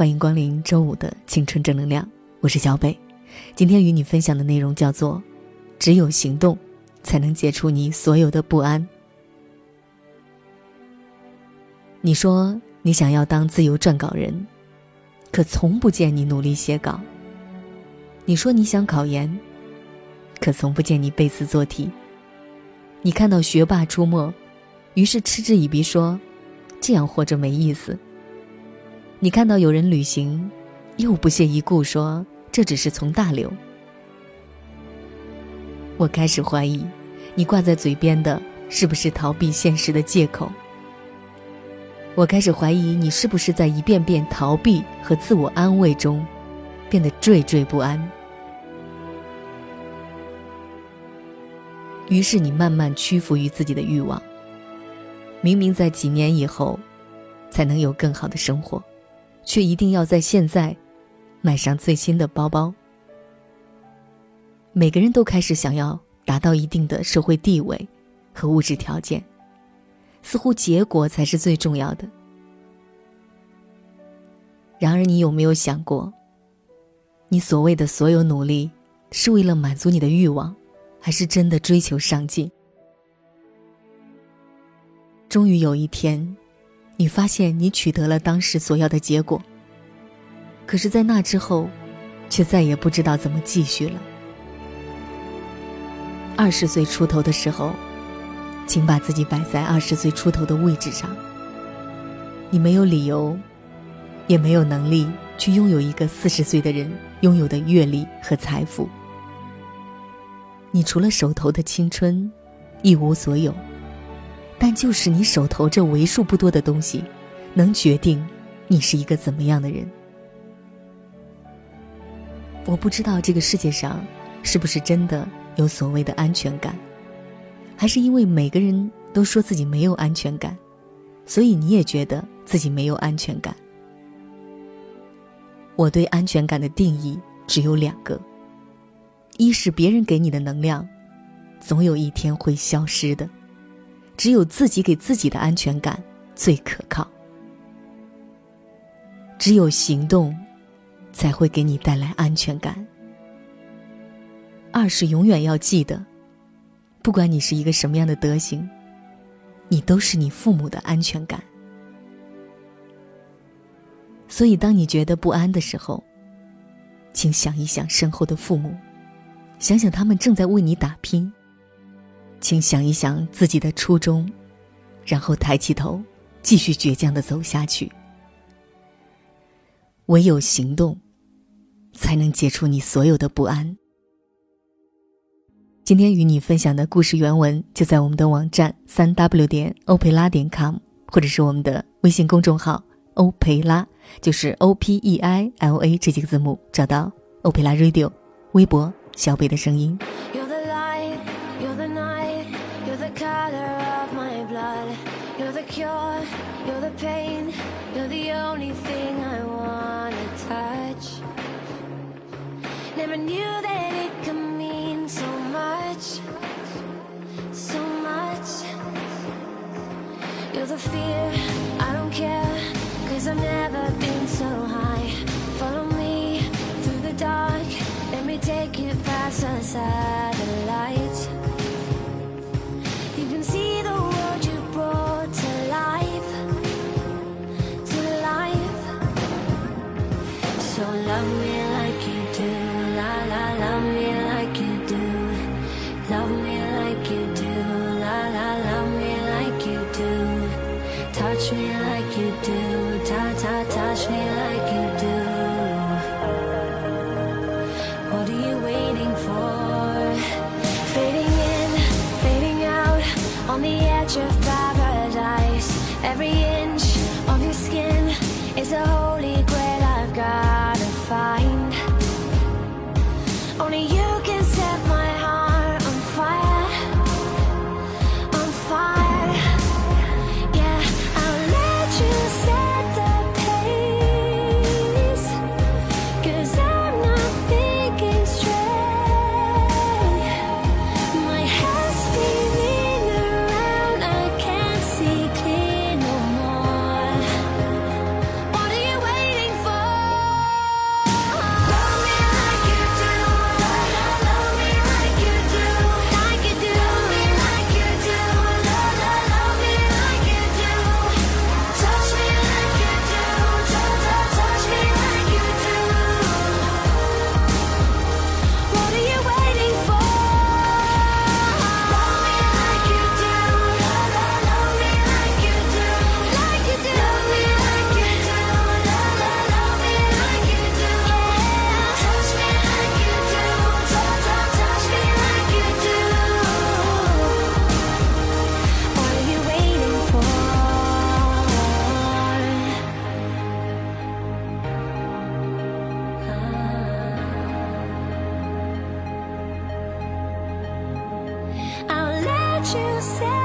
欢迎光临周五的青春正能量，我是小北。今天与你分享的内容叫做：只有行动，才能解除你所有的不安。你说你想要当自由撰稿人，可从不见你努力写稿。你说你想考研，可从不见你背词做题。你看到学霸出没，于是嗤之以鼻说：“这样活着没意思。”你看到有人旅行，又不屑一顾说：“这只是从大流。”我开始怀疑，你挂在嘴边的是不是逃避现实的借口？我开始怀疑你是不是在一遍遍逃避和自我安慰中，变得惴惴不安。于是你慢慢屈服于自己的欲望。明明在几年以后，才能有更好的生活，却一定要在现在，买上最新的包包。每个人都开始想要达到一定的社会地位和物质条件。似乎结果才是最重要的。然而，你有没有想过，你所谓的所有努力，是为了满足你的欲望，还是真的追求上进？终于有一天，你发现你取得了当时所要的结果。可是，在那之后，却再也不知道怎么继续了。二十岁出头的时候。请把自己摆在二十岁出头的位置上。你没有理由，也没有能力去拥有一个四十岁的人拥有的阅历和财富。你除了手头的青春，一无所有。但就是你手头这为数不多的东西，能决定你是一个怎么样的人。我不知道这个世界上，是不是真的有所谓的安全感。还是因为每个人都说自己没有安全感，所以你也觉得自己没有安全感。我对安全感的定义只有两个：一是别人给你的能量，总有一天会消失的；只有自己给自己的安全感最可靠。只有行动，才会给你带来安全感。二是永远要记得。不管你是一个什么样的德行，你都是你父母的安全感。所以，当你觉得不安的时候，请想一想身后的父母，想想他们正在为你打拼。请想一想自己的初衷，然后抬起头，继续倔强的走下去。唯有行动，才能解除你所有的不安。今天与你分享的故事原文就在我们的网站三 w 点欧佩拉点 com，或者是我们的微信公众号欧佩拉，就是 O P E I L A 这几个字母，找到欧佩拉 Radio，微博小北的声音。never knew that Touch me like you do, ta ta touch me like you do. What are you waiting for? Fading in, fading out, on the edge of paradise. Every you say